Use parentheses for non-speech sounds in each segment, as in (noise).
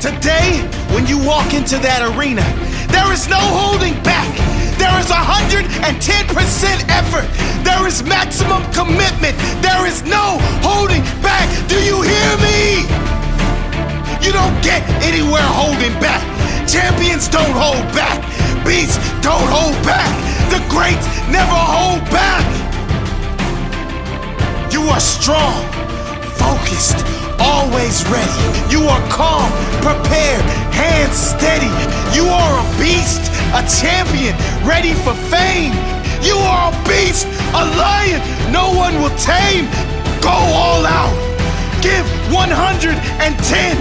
Today, when you walk into that arena, there is no holding back. There is 110% effort. There is maximum commitment. There is no holding back. Do you hear me? You don't get anywhere holding back. Champions don't hold back. Beasts don't hold back. The greats never hold back. You are strong, focused, always ready. You are calm, prepared, hands steady. You are a beast, a champion, ready for fame. You are a beast, a lion no one will tame. Go all out. Give 110.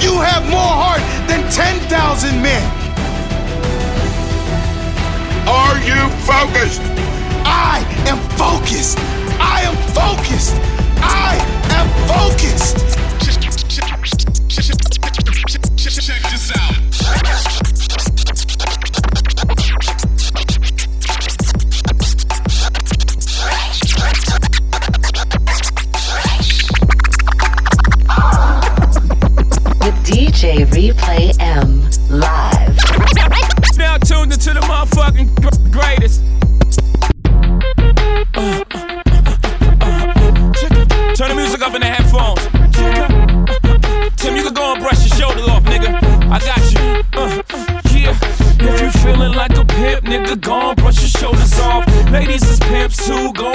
You have more heart than 10,000 men. Are you focused? I am focused. I am focused. I am focused. Check this out. With DJ Replay M live. Now tuned into the motherfucking greatest. I got you. Uh, yeah. If you feeling like a pimp, nigga, go and brush your shoulders off. Ladies is pimps too, go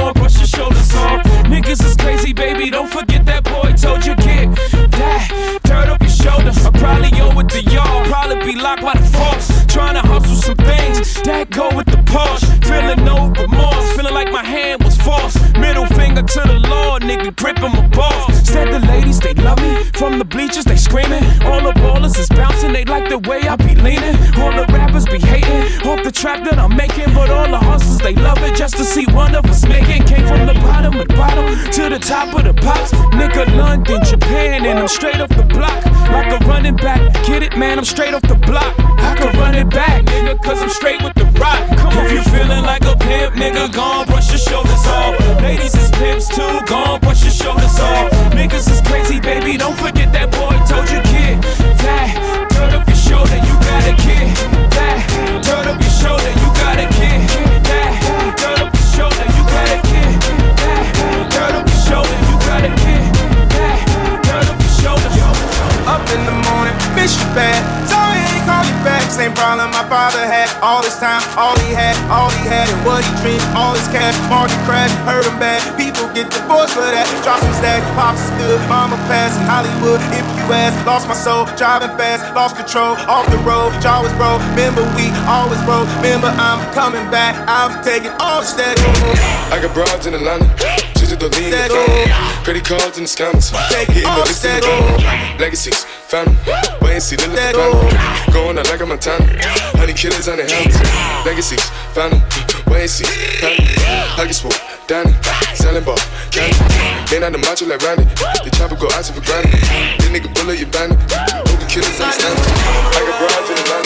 what he dreamed. All his cash, market crash, hurt him bad. People get divorced for that. Drop some stack, pops is good. Mama passed in Hollywood. If you ask, lost my soul, driving fast, lost control. Off the road, jaw was broke. Remember we always broke. Remember I'm coming back. I'm taking all the stack. I got broads in Atlanta. Just to lean That the phone. Credit cards and the scammers. Take Hitting the list in the drum. Legacies, family. Wait and see, look at the plan. Going out like a Montana. Honey killers on the helmets. Legacies, family. See, family. Pockets Danny. Selling ball, candy. Man out the macho like Randy. The chopper go out for granted. This nigga bullet, you bandit. Hope the killers understand it. I got broads in the phone.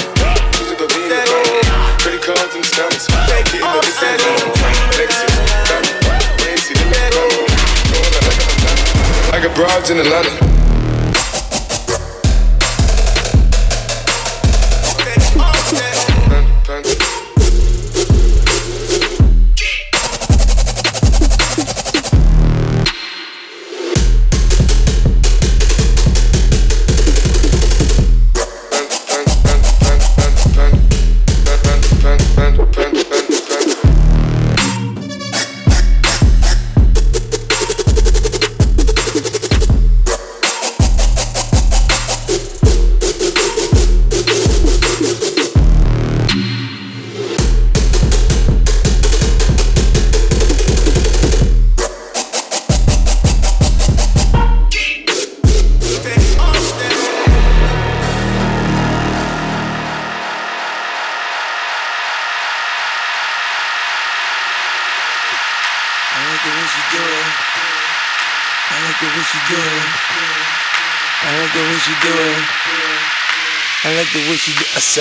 Credit cards and the scammers. Hitting the list in the drum. Legacies, family. Wait and see, look at the plan. Going out like a Montana. I got broads in Atlanta.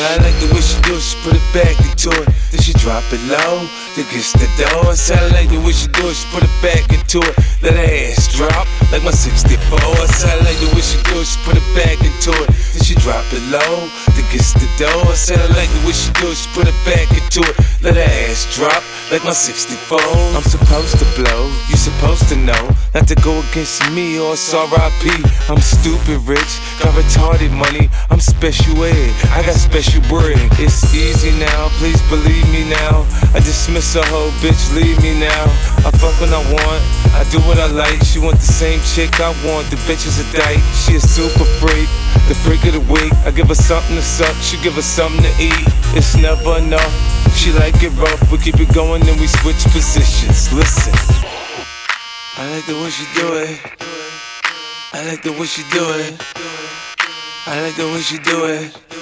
I like the way she do it. She put it back into it. Then she drop it low. Then gets the. I said I like the way she do it. She put it back into it. Let her ass drop like my 64. I said I like the way she do it. She put it back into it. Then she drop it low. Then gets the dough. I said I like the way she do it. She put it back into it. Let her ass drop like my 64. I'm supposed to blow. You supposed to know not to go against me or it's RIP. I'm stupid rich, got retarded money. I'm special ed. I got special bread. It's easy now. Please believe me now. I dismiss a whole bitch. Leave me now. I fuck when I want. I do what I like. She want the same chick I want. The bitch is a dyke. She a super freak. The freak of the week. I give her something to suck. She give her something to eat. It's never enough. She like it rough. We keep it going and we switch positions. Listen. I like the way she do it. I like the way she do it. I like the way she do it.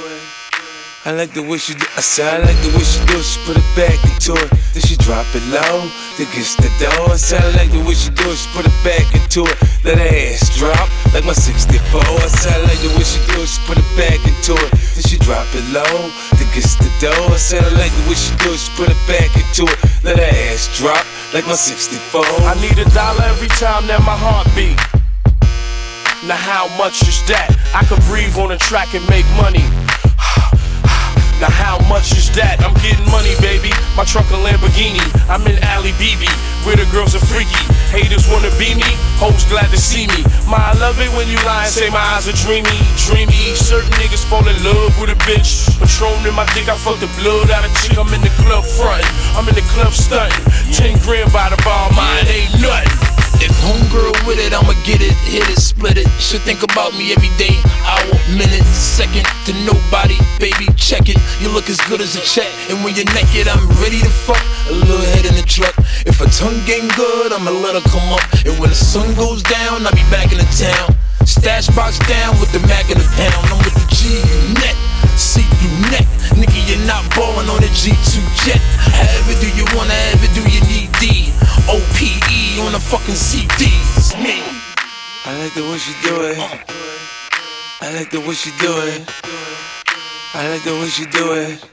I like the way she do I said I like the way she do. She put it back into it. Then she drop it low. Then gets the dough. I said I like the way she do. She put it back into it. Let her ass drop like my 64. I said I like the way she do. She put it back into it. Then she drop it low. Then gets the dough. I said I like the way she do. She put it back into it. Let her ass drop like my 64. I need a dollar every time that my heart beat. Now how much is that? I could breathe on a track and make money. (sighs) Now how much is that? I'm getting money, baby. My truck a Lamborghini. I'm in Ali BB, where the girls are freaky. Haters wanna be me, hoes glad to see me. My, I love it when you lie and say my eyes are dreamy, dreamy. Certain niggas fall in love with a bitch. Patron in my dick, I fuck the blood out of chick. I'm in the club frontin', I'm in the club stuntin'. Ten grand by the bar, mine ain't nothing. If homegirl with it, I'ma get it, hit it, split it. Should think about me every day, hour, minute, second to nobody, baby. Check it, you look as good as a check. And when you're naked, I'm ready to fuck. A little head in the truck. If her tongue game good, I'ma let her come up. And when the sun goes down, I'll be back in the town. Stash box down with the Mac in the pound. I'm with the G net, see through neck. Nigga, you're not ballin' on the G2 jet. However do you wanna, ever do you need D? OPE on the fucking CDs. Me. I like the way she do it. I like the way she do it. I like the way she do it.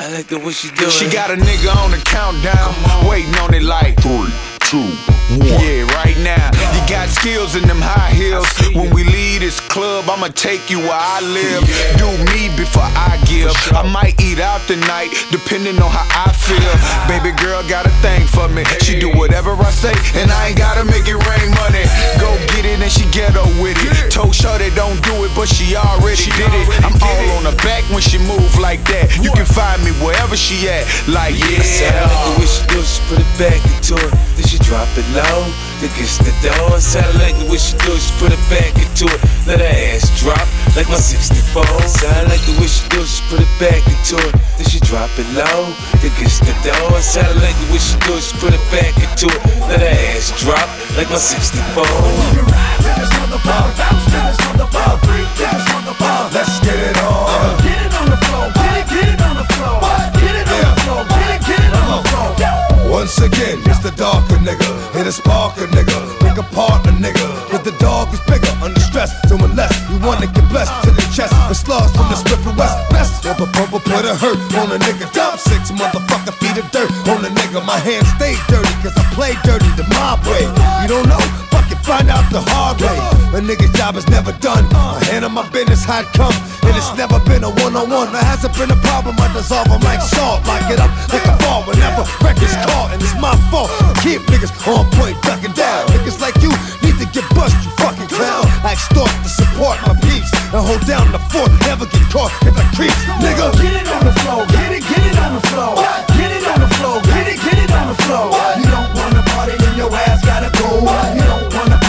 I like the way she do it. She got a nigga on the countdown, waiting on it like three, two, one. Yeah, right now. You got skills in them high heels. When we leave this club, I'ma take you where I live. Do me before I give. I might eat out tonight, depending on how I feel. Baby girl got a thing for me. She do whatever I say, and I ain't gotta make it rain money. Go get it, and she ghetto with it. Told Shorty don't do it, but she already did it. I'm all on her back when she move like that. You can find me wherever she at. Like yeah. I said I like the way she put it back into it. Then she drop it low, then gets the dough. I said I like the way she do it, she put it back into it. Let her ass drop like my 64. I said I like the way she do it, she put it back into it. Then she drop it low, then gets the dough. I said I like the way she do it, she put it back into it. Let her ass drop like my 64. Let's get it on. Get it on the floor, get it, get it on the floor. Get it on the floor, get it, get it on the floor. Once again, it's the darker nigga. Hit a sparker nigga. Pick apart a nigga. But the dog is bigger, under stress. Doing less. You wanna get blessed to the chest. With slugs from the Swift West. Best put a hurt on a nigga. Dump six motherfucker of dirt on the nigga. My hands stay dirty, cause I play dirty the mob way. You don't know? Fuck it, find out the hard way. A nigga's job is never done. I handle my business how it come. And it's never been a one on one. There hasn't been a problem. I dissolve them like salt. Lock it up like a fall whenever records caught. And it's my fault. Keep niggas on point, ducking down. Niggas like you need to get bust, you fucking clown. I extort to support my peace. And hold down the fort. Never get caught if I creep. Nigga. Get it on the floor, get it, get it on the floor. Get the floor, get it, get it on the floor. You don't wanna party, then your ass gotta go. You don't wanna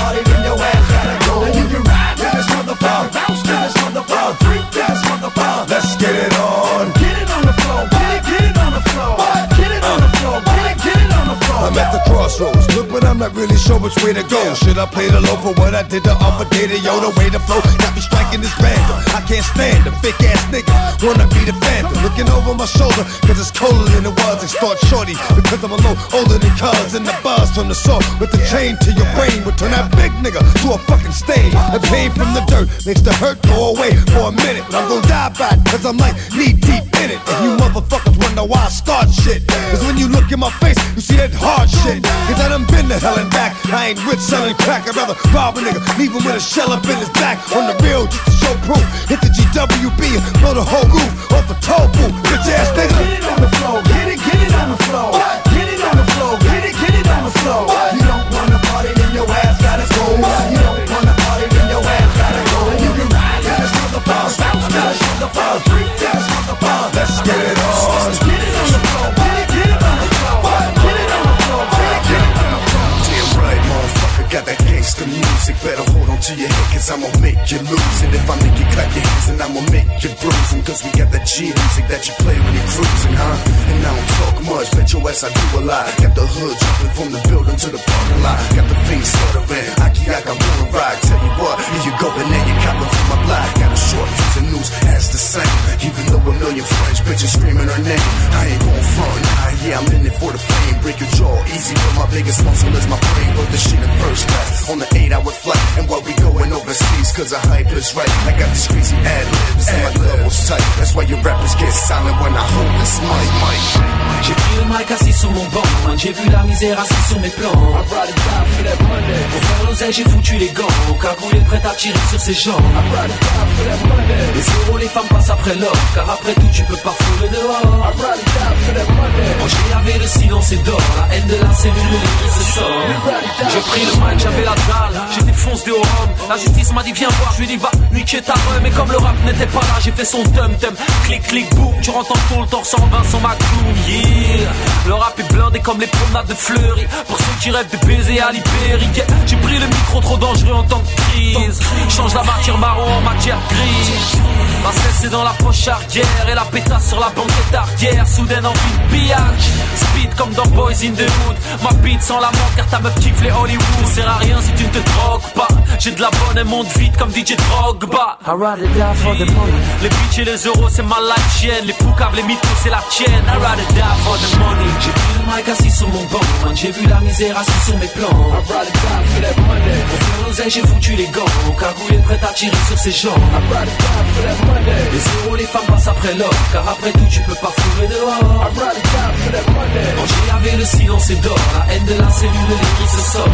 I'm at the crossroads. Look, but I'm not really sure which way to go. Should I play the low for what I did the other day? The yo, the way to flow got me striking this random. I can't stand them fake ass niggas. Wanna be the phantom. Looking over my shoulder, cause it's colder than it was. They start shorty because I'm a little older than cuz. And the buzz from the saw with the chain to your brain would turn that big nigga to a fucking stain. The pain from the dirt makes the hurt go away for a minute. But I'm gonna die by it, cause I'm like knee deep in it. And you motherfuckers wonder why I start shit. Cause when you look in my face, you see that hard shit. Cause I done been to hell and back. I ain't rich selling crack, I'd rather rob a nigga, leave him with a shell up in his back. On the real, just to show proof. Hit the GWB and blow the whole roof off the toll booth. Bitch ass nigga. Get it on the floor, get it, get it on the floor. Get it on the floor, get it, get it on the floor. You don't wanna party, then your ass gotta go. You don't Better hold on to your head, cause I'ma make you lose it. If I make you clap your hands, then I'ma make you bruise 'em. Cause we got that G music that you play when you're cruising, huh? And I don't talk much, bet your ass I do a lot. Got the hood jumping from the building to the parking lot. Got the thing stuttering, Aki I wanna ride. Tell you what, here you go, and then you copping from my block. Got a short and news, that's the same. Even though a million French bitches screaming her name, I ain't gon' front, nah, yeah, I'm in it for the fame. Break your jaw easy, but my biggest muscle is my brain. Load the shit in first class on the eight hour flight. And while we going overseas, cause the hype is right. I got these crazy ad libs and my levels tight. That's why your rappers get silent when I hold this mic. mic. J'ai pris le mic assis sur mon banc J'ai vu la misère assis sur mes plans Pour faire l'oseille j'ai foutu les gants Cagoulé prêt à tirer sur ses jambes Les zéros les femmes passent après l'or Car après tout tu peux pas fouler dehors. J'ai lavé le silence et d'or La haine de la cellule qui se sort. J'ai pris le mic j'avais la dalle. J'étais foncé au rhum La justice m'a dit viens voir. Je lui ai dit va niquer ta rhum Mais comme le rap n'était pas là J'ai fait son tum tum. Clic clic boum. Tu rentres en tout le torse en Vincent McCool Yeah Le rap est blindé comme les promenades de Fleury. Pour ceux qui rêvent de baiser à Yeah, J'ai pris le micro trop dangereux en temps de crise. Change la matière marron en matière grise Ma cesse c'est dans la poche arrière Et la pétasse sur la banquette arrière Soudaine envie de pillage. Speed comme dans Boys in the Hood. Ma beat sans la mort car ta meuf kiffe les Hollywood. Ça sert à rien si tu ne te drogues pas. J'ai de la bonne et monte vite comme DJ Drogba. I ride it down for the money. Les bitches et les euros c'est ma life chienne Les poucaves, les mythos c'est la tienne. I ride it down for the money. J'ai pris le mic assis sur mon banc J'ai vu la misère assis sur mes plans. I ride it down for that money. Pour faire l'oseille j'ai foutu les gants. Cagoulé prêt à tirer sur ses jambes I ride it down for that money Les zéros les femmes passent après l'or Car après tout tu peux pas fouler dehors I ride it down that money Quand j'ai lavé le silence et d'or La haine de la cellule qui se sort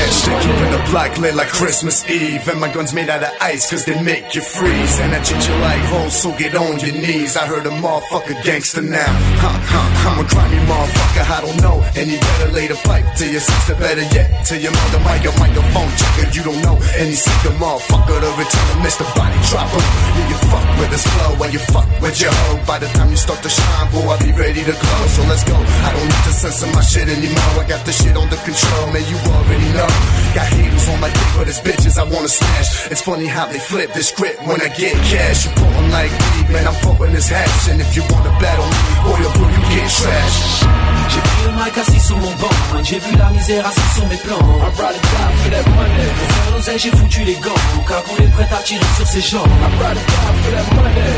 they keeping the block lit like Christmas Eve. And my guns made out of ice, cause they make you freeze. And I treat you like hoes, so get on your knees. I heard a motherfucker gangster now. Huh, huh, I'm a grimy motherfucker, I don't know. And you better lay the pipe to your sister, better yet. To your mother, mic, your microphone checker, you don't know. And he sick the motherfucker to return to Mr. Body Dropper. Yeah, you fuck with his flow, and you fuck with your hoe. By the time you start to shine, boy, I'll be ready to glow. So let's go. I don't need to censor my shit anymore. I got the shit under control, man, you already know. Got haters on my dick, but it's bitches I wanna smash. It's funny how they flip the script when I get cash. You pull 'em like weed, man, I'm pumping this hash. And if you wanna battle me, boy, oh, bro, you get trash. J'ai pris le mic assis sur mon banc J'ai vu la misère assis sur mes plans I brought it down for that money Pour faire l'oseille j'ai foutu les gants Cagoulé prêt à tirer sur ses jambes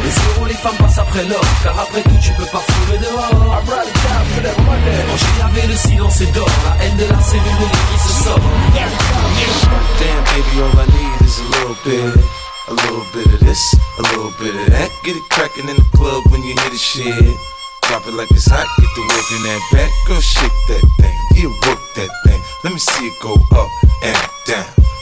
Les zéros les femmes passent après l'or Car après tout tu peux pas dehors le silence et d'or La haine de la cellule qui se sort Damn, baby, all I need is a little bit. A little bit of this, a little bit of that. Get it crackin' in the club when you hear the shit. Drop it like it's hot, get the work in that back. Girl, shake that thing, yeah, work that thing. Let me see it go up and down.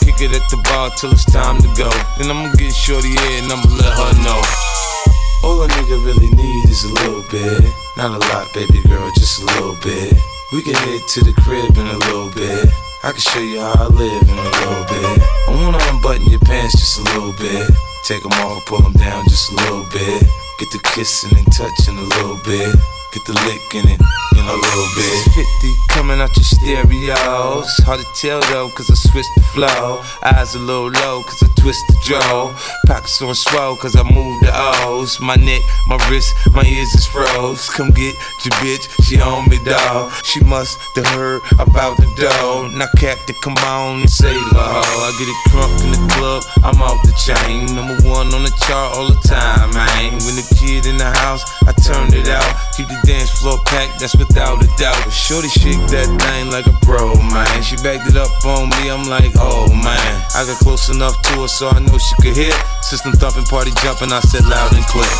kick it at the bar till it's time to go. Then I'ma get shorty here and I'ma let her know. All a nigga really need is a little bit. Not a lot, baby girl, just a little bit. We can head to the crib in a little bit. I can show you how I live in a little bit. I wanna unbutton your pants just a little bit. Take them off, pull them down just a little bit. Get the kissing and touching a little bit. Get the licking it in a little bit. 50 coming out your stereos. Hard to tell though, cause I switched the flow. Eyes a little low, cause I twist the jaw. Pockets on swell, cause I move the O's. My neck, my wrist, my ears is froze. Come get your bitch, she on me, dawg. She must have heard about the dough. Now, Captain, come on and say hoe. I get it crunk in the club, I'm off the chain. Number one on the chart all the time, man. When the kid in the house, I turn it out. Keep the dance floor packed, that's without a doubt. But Shorty shake that thing like a pro, man. She backed it up on me, I'm like, oh man. I got close enough to her so I know she could hear. System thumping, party jumping, I said loud and clear.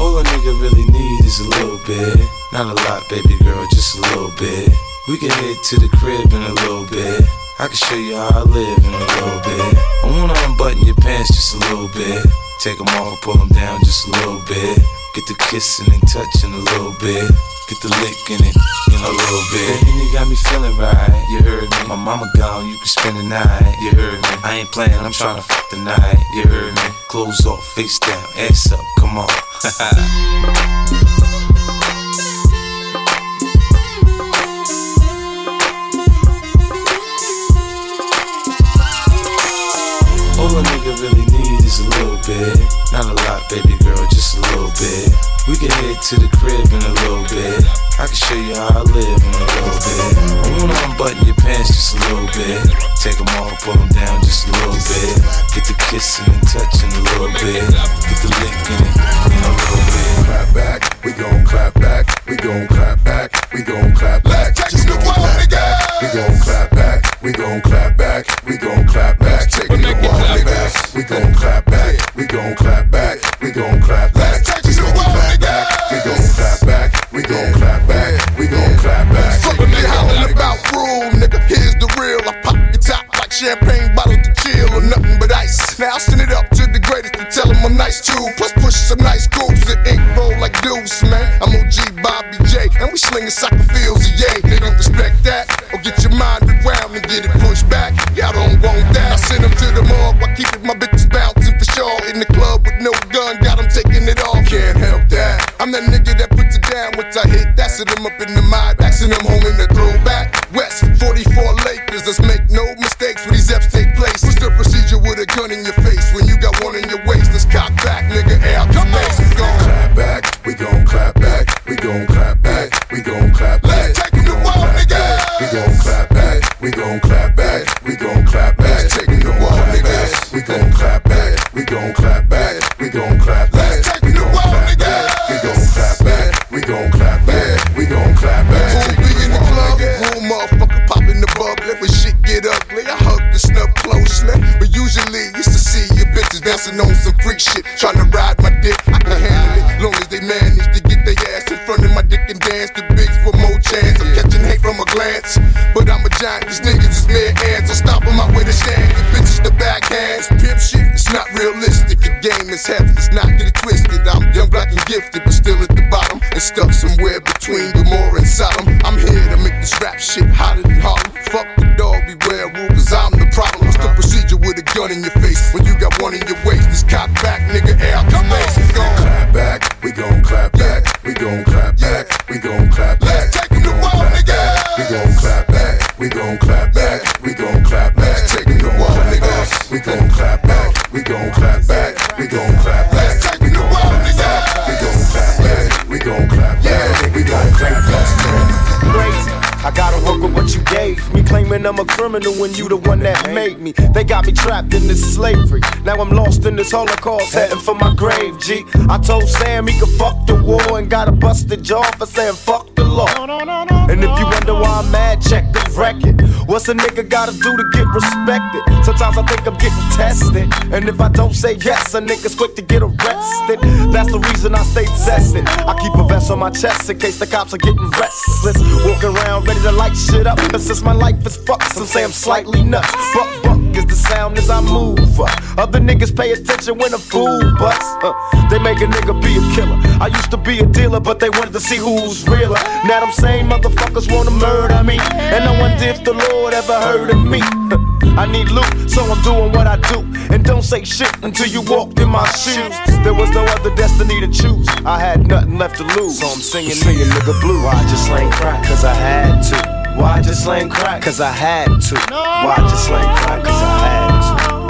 All a nigga really need is a little bit. Not a lot, baby girl, just a little bit. We can head to the crib in a little bit. I can show you how I live in a little bit. I wanna unbutton your pants just a little bit. Take them off pull them down just a little bit. Get the kissing and touching a little bit. Get the licking it in a little bit. And you got me feeling right, you heard me. My mama gone, you can spend the night, you heard me. I ain't playing, I'm trying to fuck the night, you heard me. Clothes off, face down, ass up, come on. All a nigga really need is (laughs) a little bit. Not a lot, baby girl, just a little bit. We can head to the crib in a little bit. I can show you how I live in a little bit. I wanna unbutton your pants just a little bit. Take them off, pull them down just a little bit. Get the kissing and touching a little bit. Stuck somewhere between Gomorrah and Sodom. I'm here to make this rap shit hotter than I'm a criminal when you the one that made me. They got me trapped in this slavery. Now I'm lost in this holocaust, heading for my grave. G. I told Sam he could fuck the war and got a busted jaw for saying fuck the law. And if you wonder why I'm mad, check the record. What's a nigga gotta do to get respected? Sometimes I think I'm getting tested, and if I don't say yes, a nigga's quick to get arrested. That's the reason I stay tested. I keep a vest on my chest in case the cops are getting restless. Walking around ready to light shit up. And since my life is fucked, some say I'm slightly nuts. Buck buck is the sound as I move. Other niggas pay attention when a fool busts. Uh, they make a nigga be a killer. I used to be a dealer, but they wanted to see who's realer. Now them same motherfuckers wanna murder me. And I wonder if the Lord ever heard of me. I need loot, so I'm doing what I do. And don't say shit until you walked in my shoes. There was no other destiny to choose. I had nothing left to lose. So I'm singing, singing nigga blue. I just slang crack? Cause I had to. Why I just slang crack? Cause I had to. Why I just slang crack? Cause I had to.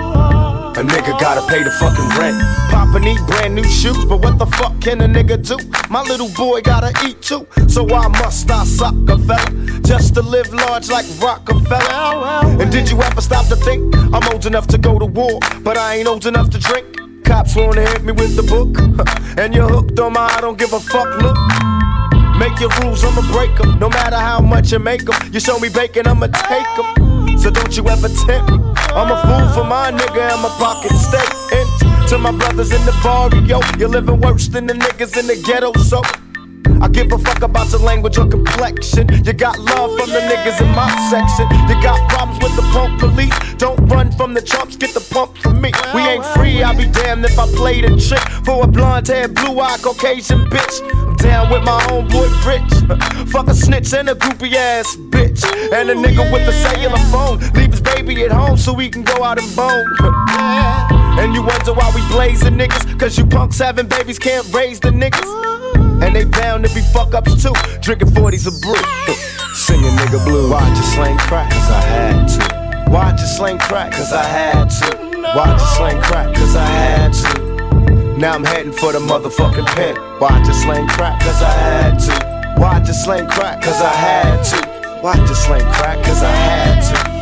A nigga gotta pay the fucking rent. Papa need brand new shoes, but what the fuck can a nigga do? My little boy gotta eat too, so why must I suck a fella? Just to live large like Rockefeller. And did you ever stop to think I'm old enough to go to war, but I ain't old enough to drink? Cops wanna hit me with the book, (laughs) and you're hooked on my I don't give a fuck look. Make your rules, I'ma break them. No matter how much you make them. You show me bacon, I'ma take them. So don't you ever tempt me. I'm a fool for my nigga and my pocket stay empty. To my brothers in the barrio, you're living worse than the niggas in the ghetto, so. I give a fuck about your language or complexion. You got love from the niggas in my section. You got problems with the punk police. Don't run from the chumps, get the pump from me. We ain't free, I'll be damned if I played a trick for a blonde haired, blue eyed Caucasian bitch. I'm down with my homeboy Rich. (laughs) Fuck a snitch and a groupie ass bitch. And a nigga with a cellular phone. Leave his baby at home so he can go out and bone. (laughs) And you wonder why we blazing niggas. Cause you punks having babies can't raise the niggas. And they bound to be fuck ups too. Drinking 40s of brew. Singing nigga blue. Why'd you slang crack? Cause I had to. Why'd you slang crack? Cause I had to. Why'd you slang crack? Cause I had to. Now I'm heading for the motherfucking pen. Why'd you slang crack? Cause I had to. Why'd you slang crack? Cause I had to. Why'd you slang crack? Cause I had to.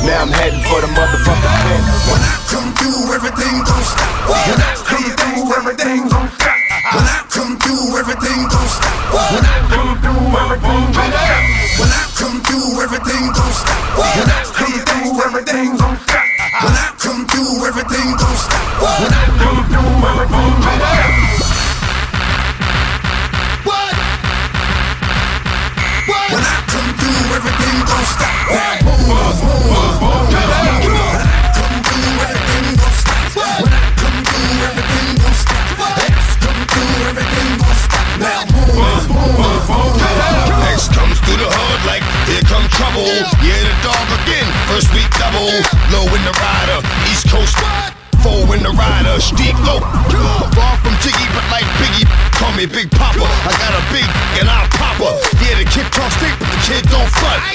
Now I'm heading for the motherfucking pen. When I come through, everything gon' stop. When I come through, everything gon' stop. When I come through, everything gon' stop. When I come through, everything gon' stop. When I come through, everything gon' stop. When I come through, everything gon' stop. When I come through, everything gon' stop. When I come through, everything gon' stop. When I come through, everything gon' stop. Come through, everything gon' stop. When I come through, everything gon' stop. Come through, everything gon' stop. Now. X comes through the hood like here come trouble. Yeah, the dog again. First week double. Low in the rider. East Coast. Four in the rider. Steep low. Far from but like Biggie. Call me Big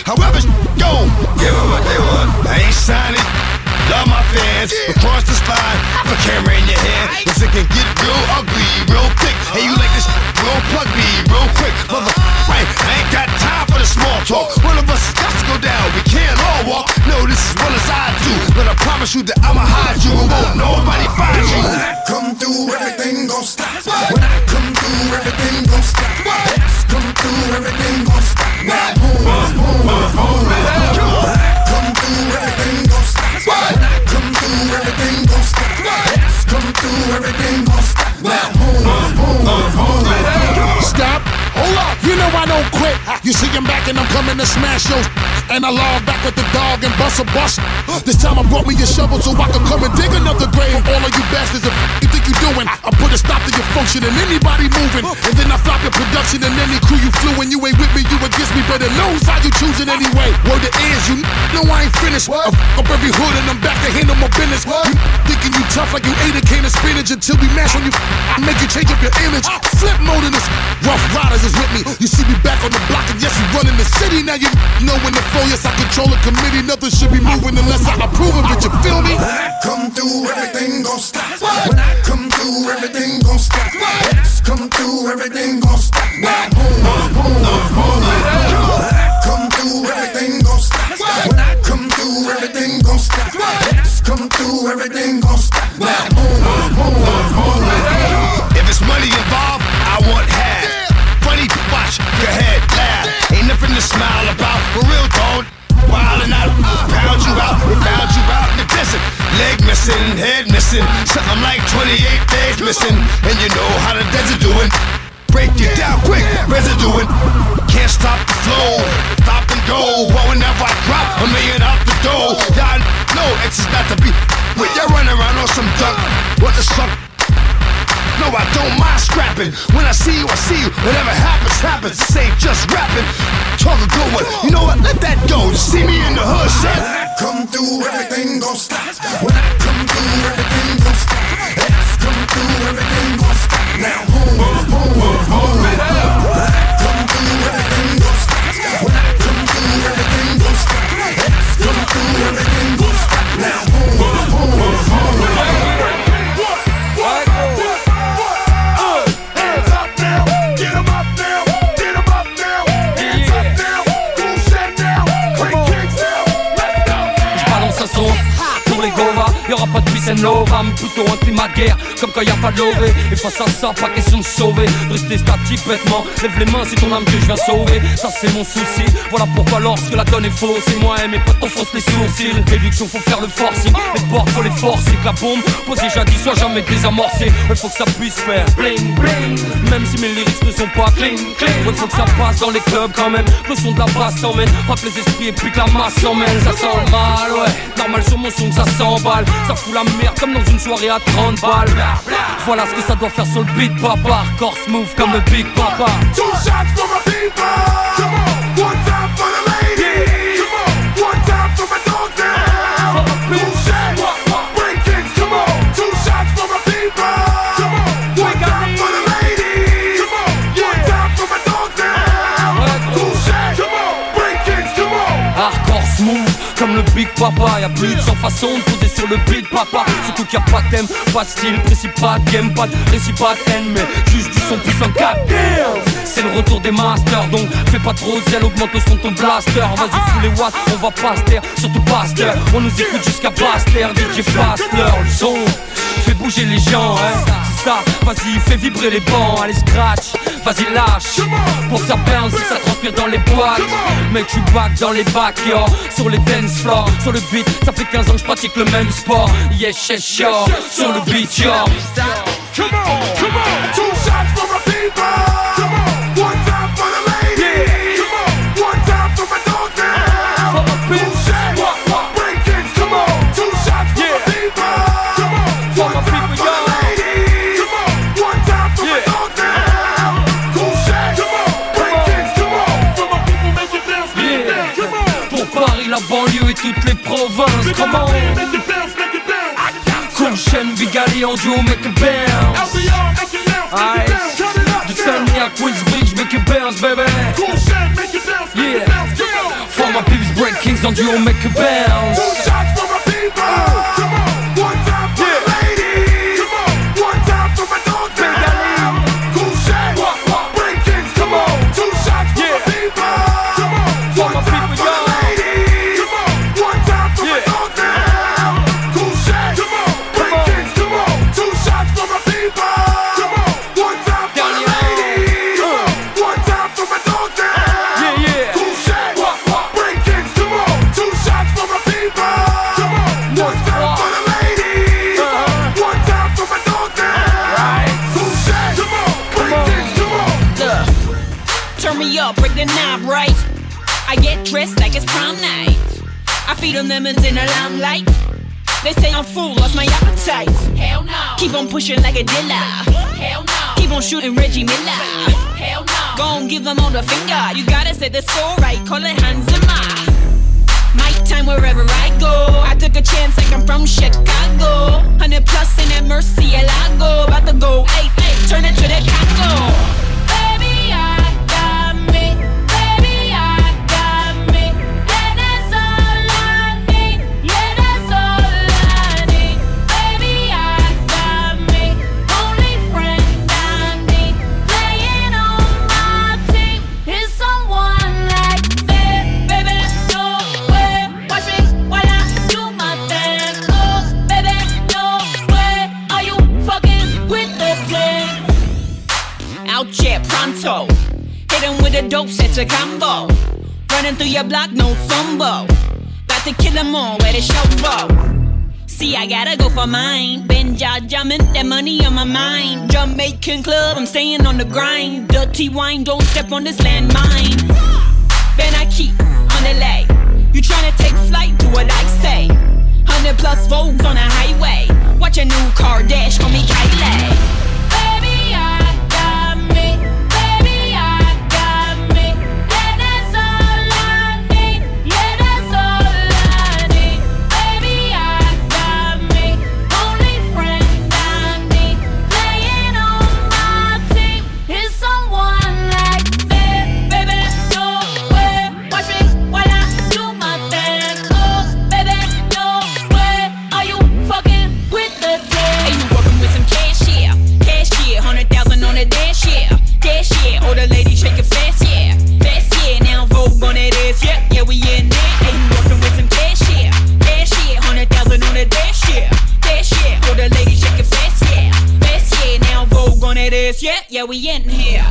However, go. Give them what they want. I ain't signing. Love my fans, across the spine, have a camera in your hand. Cause it can get real ugly, real thick. Hey, you like this? Real plug me, real quick. Mother, right, I ain't got time for the small talk. One of us got to go down, we can't all walk. No, this is what as I do. But I promise you that I'ma hide you and won't nobody find you. When I come through, everything gon' stop. When I come through, everything gon' stop. Through, everything gon' stop. Now move, move, move. When I come through, everything gon' stop. When come through, everything gon' stop. Come through, everything gon' stop. Now move, move, move. Stop. Hold up. You know I don't quit. You see I'm back and I'm coming to smash yours. And I log back with the dog and bust a bust. This time I brought me a shovel so I can come and dig another grave. All of you bastards, if you doing, I put a stop to your function and anybody moving. And then I flop your production and any crew you flew and you ain't with me, you against me. Better knows how you choosing anyway. Word it is, you know I ain't finished. I f up every hood and I'm back to handle my business. You thinking you tough like you ate a can of spinach until we mash on you. I make you change up your image. Flip mode in this. Ruff Ryders is with me. You see me back on the block and yes, we running the city. Now you know when the flow, yes, I control a committee. Nothing should be moving unless I approve of it. You feel me? When I come through, everything gon' stop. When I come through, everything gon' stop. X come through, everything gon' stop. Now move, move. When I come through, everything gon' stop. When I come through, everything gon' stop. X come through, everything gon' stop. Now move, move, move, move. If it's money involved, I want half. Funny watch, your head laugh. Ain't nothing to smile about. For real, dog. Wildin' out, pound you out, we found you out in the desert. Leg missing, head missing, something like 28 days missing. And you know how the desert doing. Break it down quick, residuing. Can't stop the flow, stop and go. But whenever I drop a million out the door, y'all know X is not to be. Mind scrapping. When I see you, I see you. Whatever happens, happens. This ain't just rapping. Talk a good one. You know what? Let that go. See me in the hood, son. When. I come through, everything gon' stop. When I come through, everything gon' stop. X come through, everything mais plutôt un climat de guerre, comme quand y a pas de lové. Et face à ça, pas question de sauver, rester statique bêtement. Lève les mains, c'est ton âme que je viens sauver, ça c'est mon souci. Voilà pourquoi lorsque la donne est fausse, c'est moi et mes potes t'enfoncent les sourcils. Réduction, faut faire le forcing, les portes faut les forcer, que la bombe posée jadis soit jamais désamorcée. Il faut que ça puisse faire bling bling, même si mes lyrics ne sont pas clean clean. Il faut que ça passe dans les clubs quand même, le son de la basse t'emmène, frappe les esprits et puis que la masse s'emmène, ça sent mal, ouais. Normal sur mon son que ça s'emballe, ça fout la merde comme dans une soirée à 30 balles. Voilà ce que ça doit faire sur le beat, papa. Corps smooth comme le Big Papa. Two shots for my people. Come on. Le Big Papa. Y'a plus de 100 façons de poser sur le beat, papa. Surtout qu'il a pas de thème, pas de style, précis, pas de game, pas de récit, pas de haine, mais juste du son puissant. Goddamn! C'est le retour des masters, donc fais pas trop zèle, augmente le son de ton blaster. Vas-y, fous les watts, on va pas se taire, surtout pas se. On nous écoute jusqu'à Baster, DJ Faster, le son. Fais bouger les gens, hein, Vas-y, fais vibrer les bancs, allez scratch, vas-y lâche. Pour que ça bounce, ça transpire dans les boîtes. Mec, tu back dans les bacs, yo. Sur les dance floors, sur le beat, ça fait 15 ans que je pratique le même sport. Yes, yes, yo. Sur le beat, yo. Come on. Come on. Two shots for my people. Bounce. Cool chaîne, Vigali en duo, make it bounce LBR, make it bounce, make it bounce. Turn it up. Du Sunny à Queensbridge, make it bounce, baby Cool shit, make it bounce, make it bounce. Come on. For my peeps, break kings en duo, make it bounce Two shots for my people. Dressed like it's prom night. I feed on lemons in the limelight. They say I'm full, lost my appetite. Hell no. Keep on pushing like a dealer. Hell no. Keep on shooting Reggie Miller. Hell no. Go on, give them all the finger. You gotta say the score right, call it Hans Zimmer. My time wherever I go. I took a chance like I'm from Chicago. 100 plus in that Murciélago. About to go, hey, hey, turn it to the Congo. A a combo. Running through your block, no fumble. About to kill them all, where the show for? See, I gotta go for mine. Been jaw jumping, that money on my mind. Jamaican club, I'm staying on the grind. Dirty wine, don't step on this landmine. Ben I keep on the lay. You tryna take flight, do what I say. 100 plus volts on a highway. Watch a new car dash, call me Kylie. Yet? Yeah, we in here.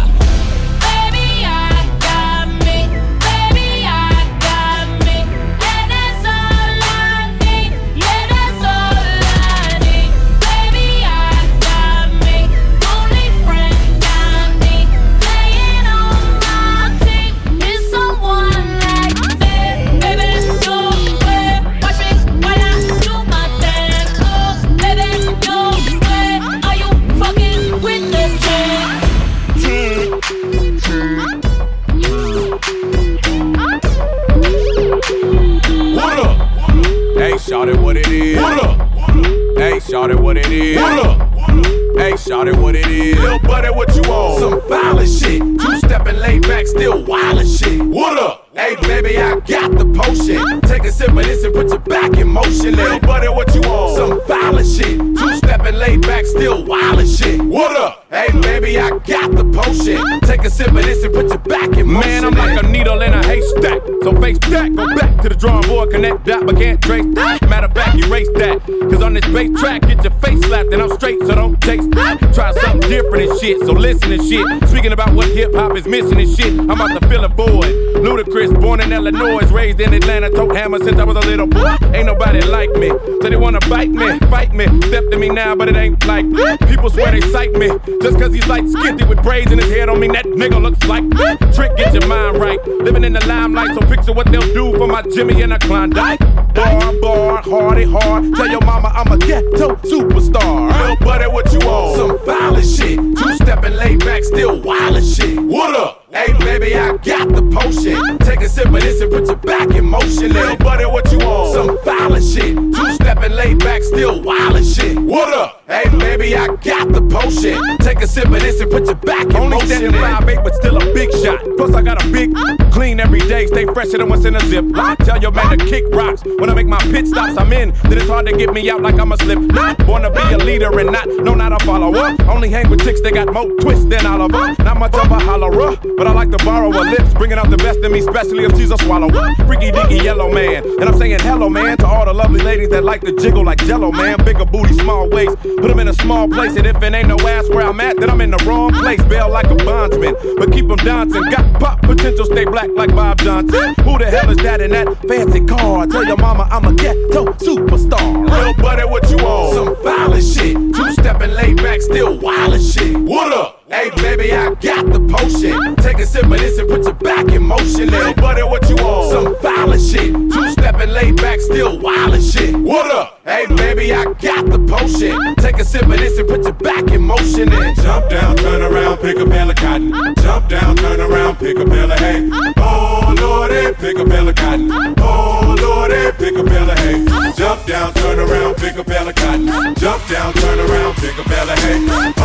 Shout it what it is. What up? Hey, shout it what it is. Little buddy, what you on? Some violent shit. Two stepping laid back, still wild shit. What up? Hey, baby, I got the potion. Take a sip of this and put your back in motion. Little buddy, what you want? Some violent shit. Two stepping laid back, still wild shit. What up? Hey, baby, I got the potion. Take a sip of this and put your back in motion. Man, I'm like a needle in a haystack. So face that, go back to the drawing board, connect that, but can't trace that. Matter of fact, erase that. Cause on this bass track, get your face slapped, and I'm straight, so don't taste that. Try something different and shit, so listen and shit. Speaking about what hip hop is missing and shit, I'm out to fill a void. Ludacris, born in Illinois, raised in Atlanta, tote hammer since I was a little boy. Ain't nobody like me, so they wanna bite me, fight me. Step to me now, but it ain't like me. People swear they sight me. Just cause he's like skitty with braids in his head don't mean that nigga looks like me. Trick, get your mind right. Living in the limelight, so picture what they'll do for my Jimmy and a Klondike. Bar, bar, hardy, hard. Tell your mama I'm a ghetto superstar. Little buddy, what you on? Some violent shit. Two stepping laid back, still wild shit. What up? Hey, baby, I got the potion. Take a sip of this and put your back in motion. Little buddy, what you on? Some violent shit. Two stepping laid back, still wild as shit. What up? Hey, baby, I got the potion. Take a sip of this and put your back in Only motion. standing five eight, but still a big shot. Plus I got a big clean every day, stay fresher than what's in a zip. I Tell your man to kick rocks. When I make my pit stops, I'm in. Then it's hard to get me out like I'm a slip. Born to be a leader and not, no, not a follower. Only hang with chicks that got more twists than Oliver. Not much of a hollerer, but I like to borrow her lips, bringing out the best in me, especially if she's a swallower. Freaky deaky yellow man, and I'm saying hello, man, to all the lovely ladies that like to jiggle like Jello, man. Bigger booty, small waist, put them in a small place, and if it ain't no ass where I'm at, then I'm in the wrong place. Bail like a bondsman, but keep them dancing. Got pop potential, stay black like Bob Johnson. Who the hell is that in that fancy car? Tell your mama I'm a ghetto superstar. Real buddy, what you on? Some violent shit. Two stepping laid back, still wild as shit. What up? Hey, baby, I got the potion. Take a sip of this and put your back in motion. Little buddy, what you on? Some violent shit. Two stepping laid back, still wild as shit. What up? Hey, baby, I got the potion. Take a sip of this and put your back in motion. And Jump down, turn around, pick a bale of cotton. Jump down, turn around, pick a bale of hay. Oh lordy, pick a bale of cotton. Oh lordy, pick a bale of hay. Jump down, turn around, pick a bale of cotton. Jump down, turn around, pick a bale of hay.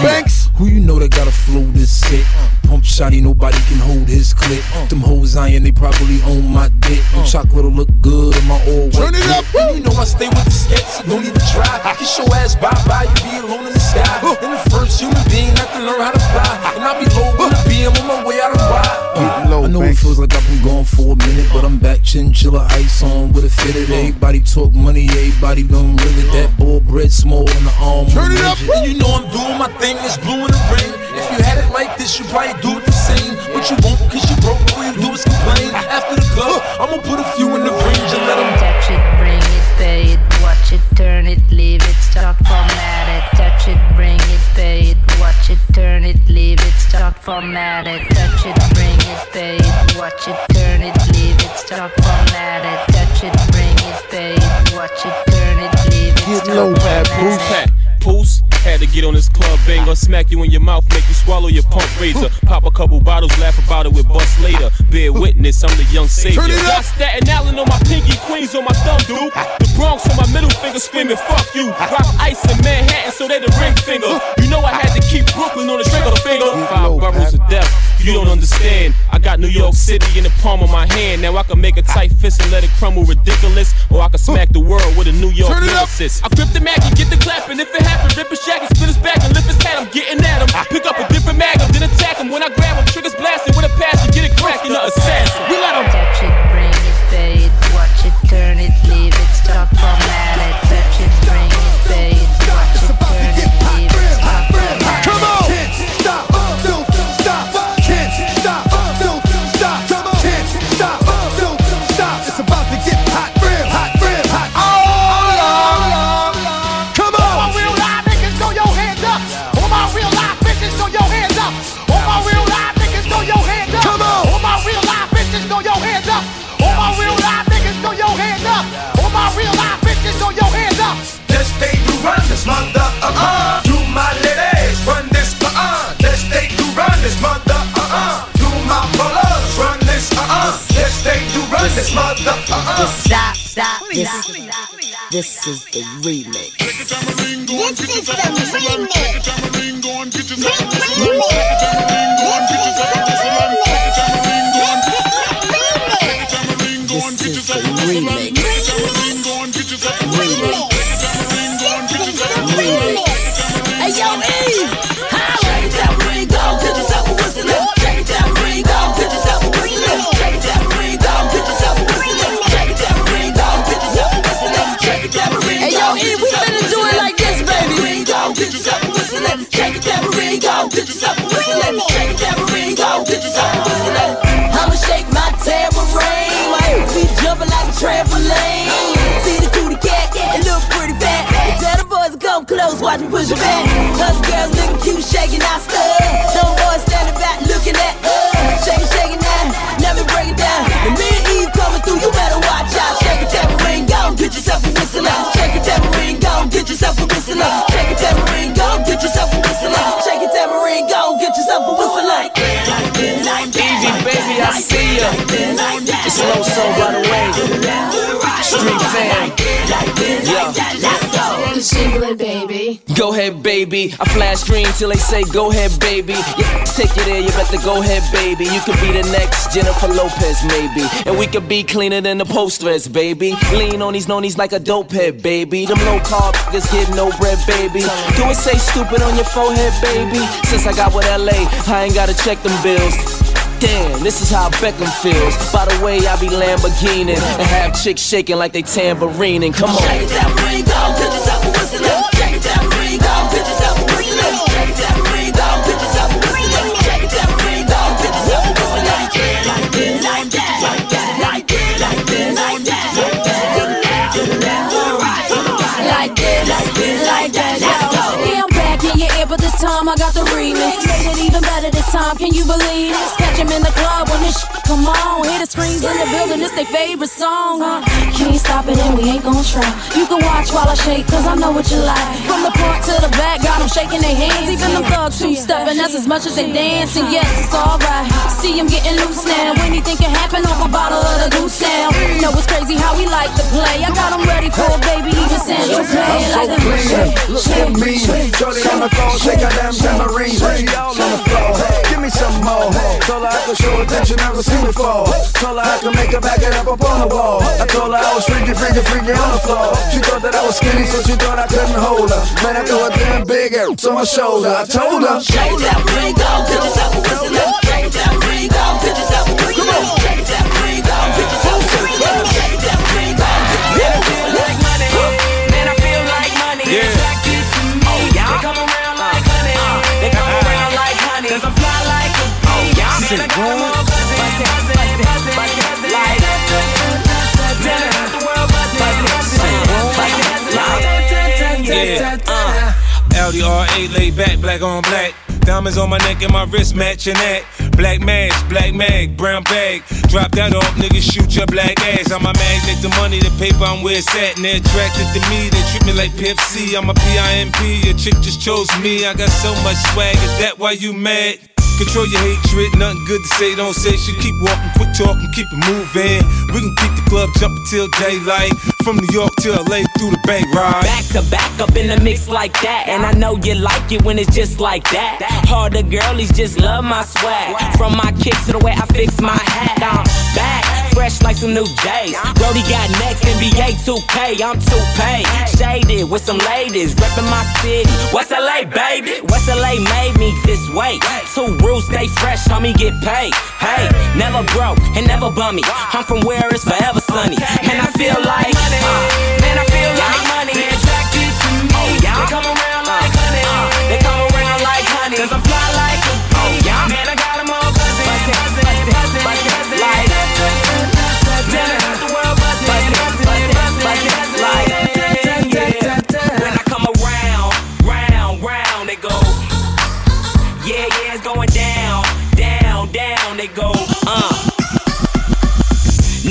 Banks. Who you know that got a flow this sick? Shotty, nobody can hold his clip. Uh. Them hoes iron, they probably own my dick. Them uh. chocolate'll look good on my all white. Turn it up. And you know I stay with the skets, so don't even try. (laughs) Kiss your ass bye bye, you be alone in the sky. Uh. And the first human being that can learn how to fly. And I'll be low when the BM on my way out of ride. I know it feels like I've been gone for a minute, but I'm back chinchilla ice on with a fitted. Everybody talk money, everybody gon' really that bull bread small in the arm. Turn it up. And you know I'm doing my thing, it's blue in the ring. If you had it like this, you'd probably do it the same. But you won't, cause you broke, all you do is complain. After the club, I'ma put a few in the range and let them Touch it, bring it, pay it, watch it, turn it, leave it, start format it. Touch it, bring it, pay it, watch it, turn it, leave it, start format it. Touch it, bring it, pay it, watch it, turn it, leave it, start format it. Touch it, bring it, pay it, watch it, turn it, leave it, Get low, bad format Bruce. It. Poos. Had to get on this club bang or smack you in your mouth, make you swallow your pump razor. Pop a couple bottles, laugh about it with bust later. Bear witness, I'm the young savior. Turn it up. Got Staten Island on my pinky, Queens on my thumb, dude. The Bronx on my middle finger, screaming fuck you. Rock ice in Manhattan, so they the ring finger. You know I had to keep Brooklyn on the trigger finger. Five boroughs of death, you don't understand. I got New York City in the palm of my hand. Now I can make a tight fist and let it crumble ridiculous, or I can smack the world with a New York lyricist. I grip the mag and get the clapping. If it happen, rip his jacket, split his back and lift his hat. I'm getting at him. Pick up a different mag, then attack him. When I grab him, triggers blasting with a passion, get it cracking. The assassin. We let him. This is the remix. This is the remix. Watch me push it back. Us girls looking cute, shaking our stuff. Some boys standing back looking at us. Shake it, shake it now, let me break it down. And me and Eve coming through, you better watch out. Shake a tambourine, go get yourself a whistle out. Shake a tambourine, go get yourself a whistle out. Shake a tambourine, go get yourself a whistle out. Shake a tambourine, go get yourself a whistle out. Like this, like that. Easy, baby, I see ya. It's low soul right away. Street fam. Yeah. Jingling, baby. Go ahead, baby. I flash green till they say go ahead, baby. Yeah, take it there, you better go ahead, baby. You could be the next Jennifer Lopez, maybe. And we could be cleaner than the posters, baby. Lean on these nonies like a dope head, baby. Them low carb niggas get no bread, baby. Do it say stupid on your forehead, baby? Since I got with LA, I ain't gotta check them bills. Damn, this is how Beckham feels. By the way, I be Lamborghini and have chicks shaking like they tambourine. Come on, time I got the remix. Made it even better this time, can you believe it? Catch 'em in the club when this sh- come on. Hear the screams in the building, it's their favorite song. Uh, can't stop it and we ain't gon' try. You can watch while I shake, cause I know what you like. From the front to the back, got 'em shaking their hands. Even them thugs two stepping, that's as much as they dancing. Yes, it's alright. See him getting loose now. Anything can happen off a bottle of the goose now. Know it's crazy how we like to play. I got him ready for a baby, even Central Play. I'm so Like clean, look at me. Shorty on the phone, take her damn tambourine. She all on the floor. Give me some more. Told her I could show her that you never seen before. Told her I could make her back it up up on the wall. I told her I was freaky, freaky, freaky on the floor. She thought that I was skinny, so she thought I couldn't hold her. Man, I threw a damn big ass on my shoulder. I told her. Shake that ring on, pictures up, listen up. Shake that ring on, pictures up, listen up. Shake that ring on, pictures up, listen up. Shake that ring Uh. LDRA laid back, black on black. Diamonds on my neck and my wrist matching that. Black mask, black mag, brown bag. Drop that off, niggas shoot your black ass. I'm a magnet, the money, the paper, I'm where it's at. And they're attracted to me, they treat me like Pimp I'm a PIMP, your chick just chose me. I got so much swag, is that why you mad? Control your hatred, nothing good to say, don't say shit. Keep walking, quit talking, keep it moving. We can keep the club jumping till daylight. From New York to LA through the Bay Ride. Back to back up in the mix like that. And I know you like it when it's just like that. Harder girlies just love my swag. From my kicks to the way I fix my hat. I'm back, fresh like some new J's. Brody got next, NBA 2K, I'm 2Pay. Shaded with some ladies, reppin' my city. West LA, baby. West LA made me this way. Two rules, stay fresh, homie, get paid. Hey, never broke and never bummy. I'm from where it's forever sunny. And I feel like, uh, man, I feel like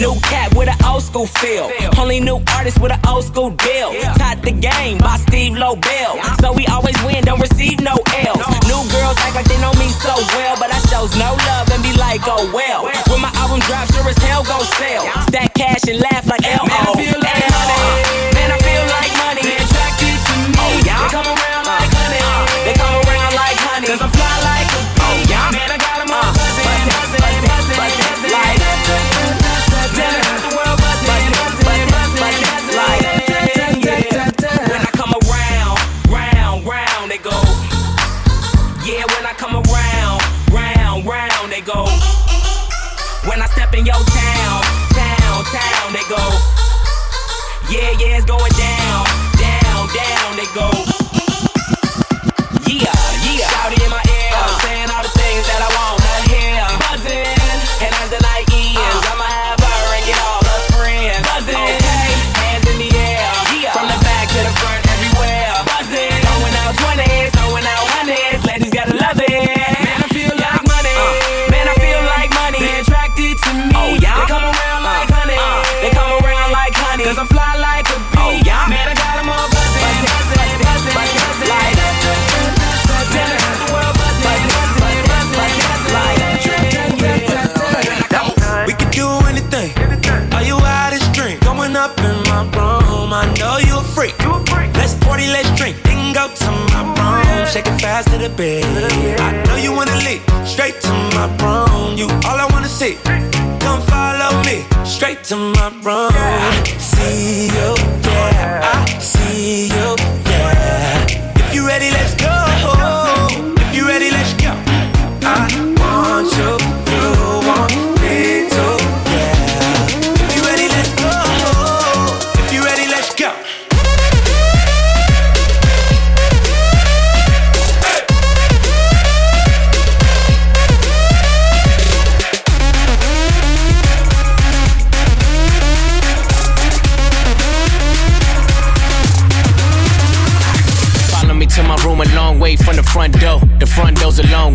New cat with an old school feel. Only new artist with an old school deal. Taught the game by Steve Lobel. So we always win, don't receive no L's. New girls act like they know me so well, but I shows no love and be like, oh well. When my album drops, sure as hell go sell.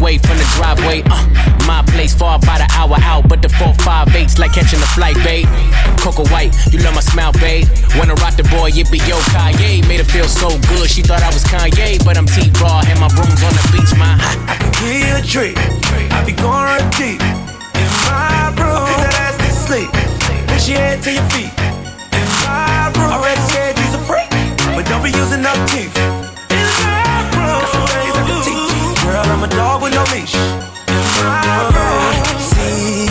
Door's a long way from the driveway. Uh, my place far by the hour out, but the four 458's like catching a flight, babe. Coco White, you love my smile, babe. Wanna rock the boy, yippee yo, Kanye. Made her feel so good, she thought I was Kanye, but I'm T Raw, and my room's on the beach, my. I can give a treat. I be going deep in my room. Put that ass to sleep. Push your head to your feet. In my room. Already said you's a freak, but don't be using up teeth. In my room. Got some things I can teach. Girl, I'm a dog with no leash. See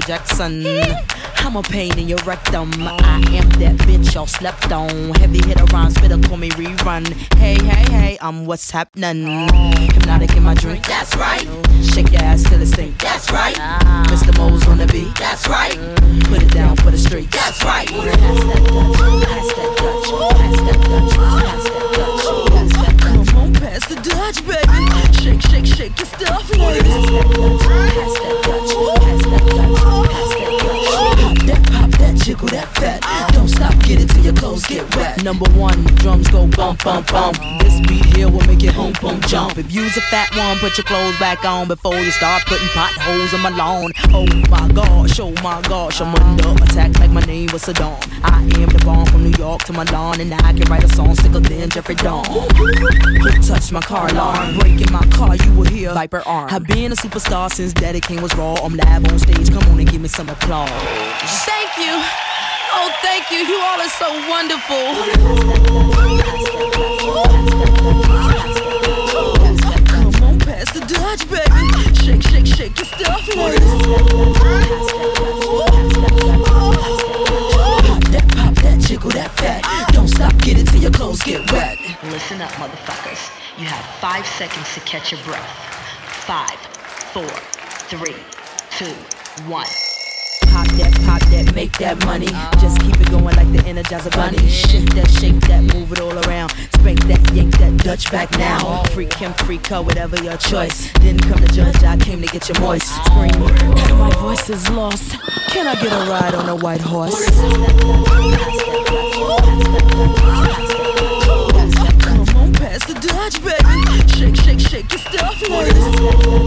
Michael Jackson. I'm a pain in your rectum. I am that bitch y'all slept on. Heavy hitter rhyme, spitter, call me rerun. Hey, hey, hey, I'm what's happening. Hypnotic in my drink, that's right. Shake your ass till it stink, that's right. Mr. Mo's on the beat, that's right. Put it down for the street, that's right. Pass that Dutch, pass that Dutch, pass that Dutch, pass that Dutch, pass that Dutch. Pass the Dutch, baby. Shake, shake, shake your stuff, ladies. Dutch. Pop that, fat. Don't stop, get it till your clothes get wet. Number one, drums go bump, bump, bump. This beat here will make it boom, boom, jump. If you's a fat one, put your clothes back on before you start putting potholes in my lawn. Oh my gosh, oh my gosh, I'm under attack like my name was Saddam. I am the bomb from New York to Milan, and I can write a song sicker than Jeffrey Dawn. Who touched my car alarm? Breaking my car, you will hear Viper arm. I've been a superstar since Daddy Kane was raw. I'm live on stage, come on and give me some applause. Thank you. Oh, thank you. You all are so wonderful. Come on, pass the Dutch, baby. Shake, shake, shake your stuff, ladies. Pop that, pop that, jiggle that fat. Don't stop, get it till your clothes get wet. Listen up, motherfuckers. You have five seconds to catch your breath. Five, four, three, two, one. Pop that, pop that, make that money. Just keep it going like the Energizer Bunny. Shake that, shake that, move it all around. Spank that, yank that Dutch back now. Freak him, freak her, whatever your choice. Didn't come to judge, I came to get you moist. Scream, my voice is lost. Can I get a ride on a white horse? Come on, pass the Dutch, baby. Shake, shake, shake your stuff, ladies.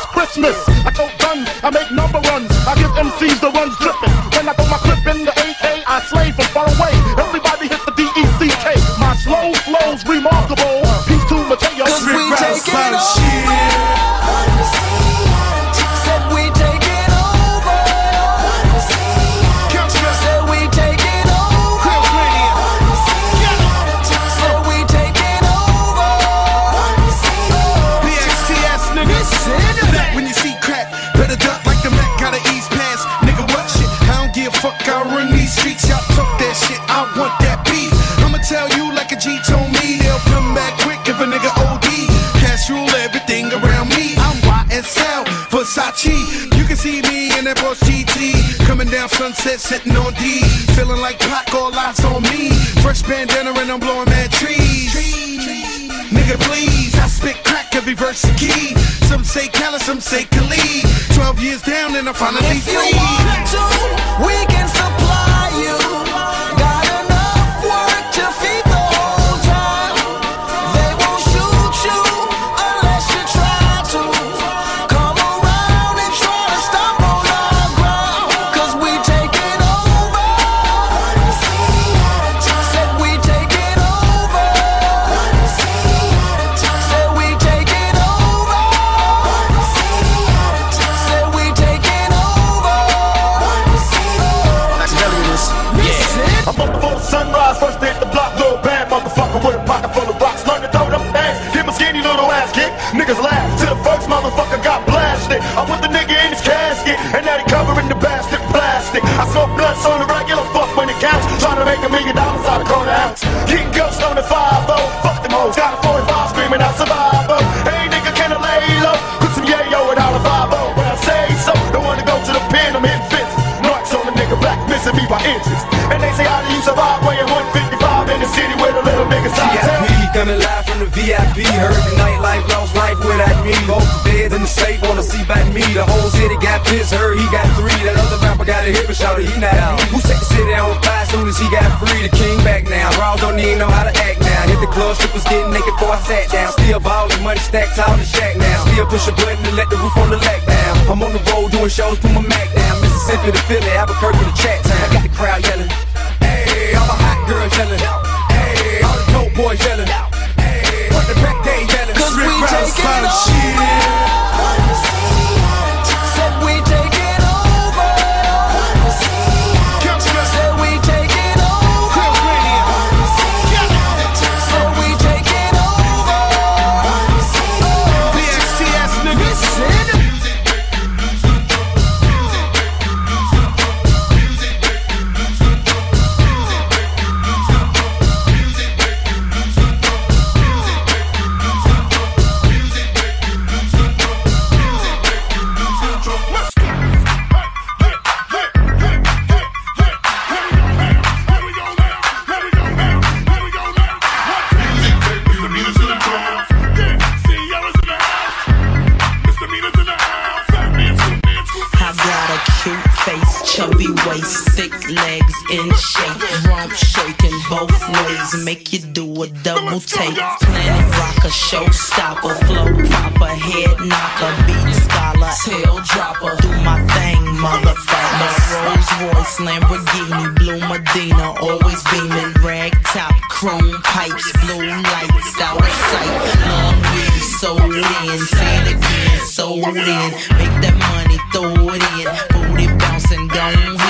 It's Christmas. I go guns, I make number ones. I give MCs the ones. Every key. Some say Cali, some say Khalid. Twelve years down and I'm finally If you free. want to, we Getting ghost on the 5 fuck them hoes. Got a 45 screaming out survival. Hey nigga, can I lay low? Put some yayo without a 5 When I say so, don't wanna go to the pen, I'm hitting fits. Marks on the nigga black, missing me by inches. And they say, how do you survive weighing 155 in the city with a little nigga size? TSP coming live from the VIP. Heard the nightlife, lost life without me. Both feds in the state wanna see back me. The whole city got pissed, heard he got three. Got a hip and shouted he not out. Who said to sit down with five soon as he got free? The king back now. Raws don't even know how to act now. Hit the club, strippers getting naked before I sat down. Still ballin', money stacked in the shack now. Still push a button to let the roof on the leg down. I'm on the road doing shows, put my Mac down. Mississippi to Philly, Albuquerque to chat town. I got the crowd yelling. Hey, all the hot girls yelling. Hey, all the dope boys yelling. Hey, what the back day yelling. Cause we taking over. Said thick legs in shape, rump shaking both ways, make you do a double take. Planet rocker, showstopper, flow proper, head knocker, beat scholar, tail dropper. Do my thing, motherfucker. Rolls Royce, Lamborghini, blue Medina, always beaming, rag top, chrome pipes, blue lights out of sight. Long weed, sold in, say it again, sold in. Make that money, throw it in, booty bouncing, don't.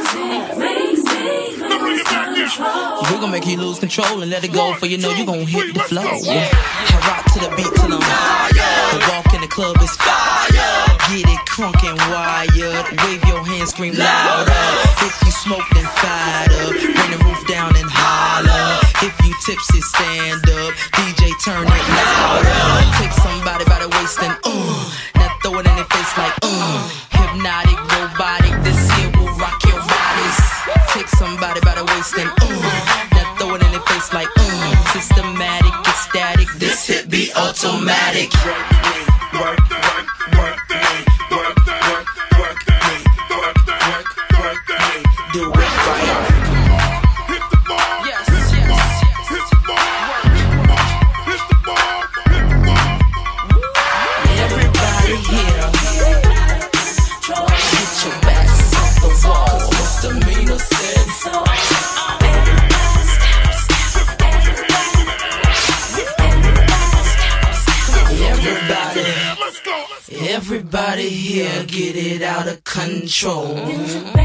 We gon' make you lose control and let it go, for you know you gon' hit the flow. I rock to the beat till I'm higher. The walk in the club is fire. Get it crunk and wired. Wave your hands, scream louder. If you smoke, then fired up. Bring the roof down and holler. If you tipsy, stand up. DJ, turn it louder. Take somebody by the waist and uh. Now throw it in their face like uh. Hypnotic, robotic. Take somebody by the waist and ooh. Now throw it in their face like ooh. Systematic, ecstatic. This hit be automatic. Work me, work control. Cause